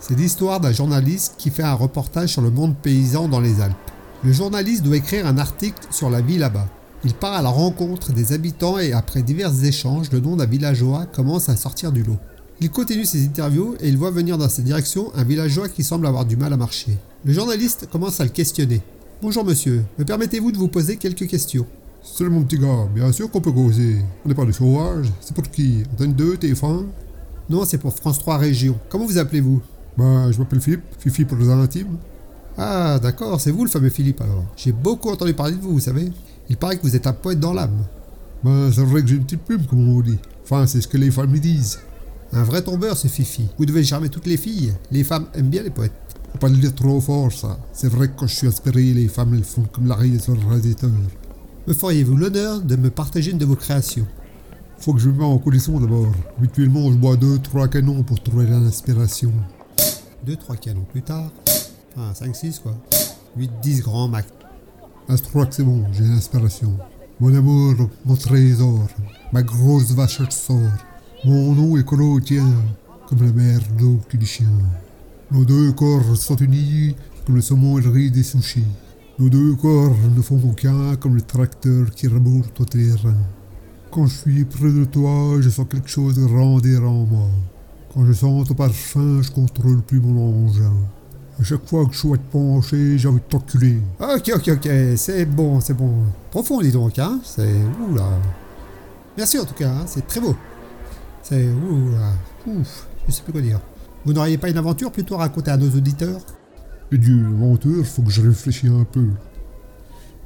C'est l'histoire d'un journaliste qui fait un reportage sur le monde paysan dans les Alpes. Le journaliste doit écrire un article sur la vie là-bas. Il part à la rencontre des habitants et après divers échanges, le nom d'un villageois commence à sortir du lot. Il continue ses interviews et il voit venir dans sa direction un villageois qui semble avoir du mal à marcher. Le journaliste commence à le questionner. Bonjour monsieur, me permettez-vous de vous poser quelques questions? Salut mon petit gars, bien sûr qu'on peut causer. On n'est pas des sauvages. C'est pour qui? Antenne 2, TF1 Non, c'est pour France 3 Région. Comment vous appelez-vous? Ben, je m'appelle Philippe, Fifi pour les intimes. Ah, d'accord, c'est vous le fameux Philippe alors. J'ai beaucoup entendu parler de vous, vous savez. Il paraît que vous êtes un poète dans l'âme. Ben, c'est vrai que j'ai une petite plume, comme on dit. Enfin, c'est ce que les femmes me disent. Un vrai tombeur, ce Fifi. Vous devez charmer toutes les filles. Les femmes aiment bien les poètes. Faut pas le dire trop fort, ça. C'est vrai que quand je suis inspiré, les femmes, elles font comme l'arrêt sur le radiateur. Me feriez-vous l'honneur de me partager une de vos créations? Faut que je me mette en condition d'abord. Habituellement, je bois deux, trois canons pour trouver l'inspiration. Deux, trois canons plus tard. Enfin, 5, 6 quoi. 8, 10 grands max. À c'est bon, j'ai l'inspiration. Mon amour, mon trésor, ma grosse vache sort. Mon eau est collée tien, comme la mer d'eau qui du chien. Nos deux corps sont unis, comme le saumon et le riz des sushis. Nos deux corps ne font aucun, comme le tracteur qui remonte au terrain. Quand je suis près de toi, je sens quelque chose de grandir en moi. Quand je sens ton parfum, je contrôle plus mon engin. À chaque fois que je souhaite pencher, j'ai envie de t'enculer. Ok, ok, ok, c'est bon, c'est bon. Profond, dis donc, hein. C'est. Oula. Merci en tout cas, hein, c'est très beau. C'est. Oula. Ouf, je sais plus quoi dire. Vous n'auriez pas une aventure plutôt à raconter à nos auditeurs? Mais Dieu, l'aventure, faut que je réfléchisse un peu.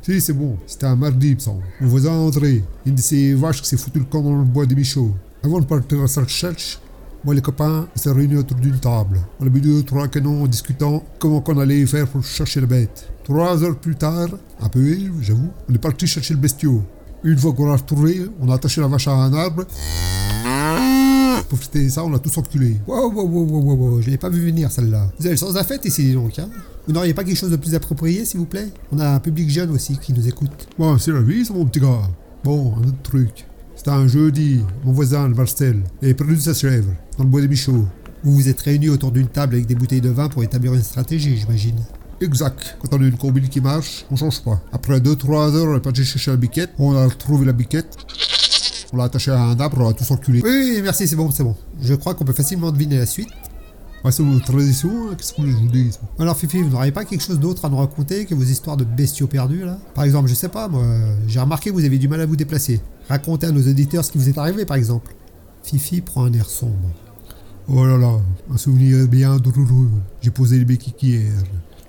Si, c'est bon, c'était un mardi, il me semble. Mon voisin André, une de ces vaches qui s'est foutu le camp dans le bois des Michauds. Avant de partir à sa recherche, moi les copains, on s'est réunis autour d'une table. On a bu deux, trois canons en discutant comment qu'on allait faire pour chercher la bête. Trois heures plus tard, un peu ivre, j'avoue, on est parti chercher le bestiau. Une fois qu'on l'a retrouvé, on a attaché la vache à un arbre. Pour fêter ça, on a tous enculé. Wow, wow, wow, wow, wow, wow, je l'ai pas vu venir celle-là. Vous avez le sens de la fête ici, donc, hein Vous n'auriez pas quelque chose de plus approprié, s'il vous plaît? On a un public jeune aussi qui nous écoute. Bon, c'est la vie, ça, mon petit gars. Bon, un autre truc. C'était un jeudi, mon voisin, Marcel, avait perdu sa chèvre, dans le bois des Michauds. Vous vous êtes réunis autour d'une table avec des bouteilles de vin pour établir une stratégie, j'imagine. Exact. Quand on a une combine qui marche, on change pas. Après 2-3 heures, on est parti chercher la biquette. On a retrouvé la biquette. On l'a attachée à un arbre, on a tous enculé. Oui, merci, c'est bon, c'est bon. Je crois qu'on peut facilement deviner la suite. C'est notre tradition, hein. qu'est-ce que je vous Alors Fifi, vous n'auriez pas quelque chose d'autre à nous raconter que vos histoires de bestiaux perdus là? Par exemple, je sais pas, moi, j'ai remarqué que vous avez du mal à vous déplacer. Racontez à nos auditeurs ce qui vous est arrivé par exemple. Fifi prend un air sombre. Oh là là, un souvenir bien douloureux. J'ai posé les béquilles hier.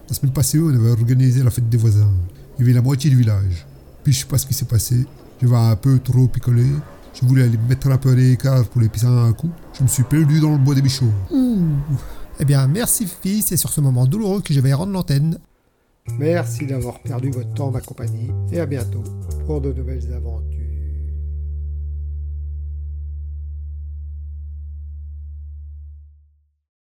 La semaine passée, on avait organisé la fête des voisins. Il y avait la moitié du village. Puis je sais pas ce qui s'est passé. Je vais un peu trop picoler. Je voulais aller me mettre un peu à l'écart pour les pisser un coup. Je me suis perdu dans le bois des bichots. Ouh. Eh bien, merci Fifi, c'est sur ce moment douloureux que je vais rendre l'antenne. Merci d'avoir perdu votre temps en ma compagnie et à bientôt pour de nouvelles aventures.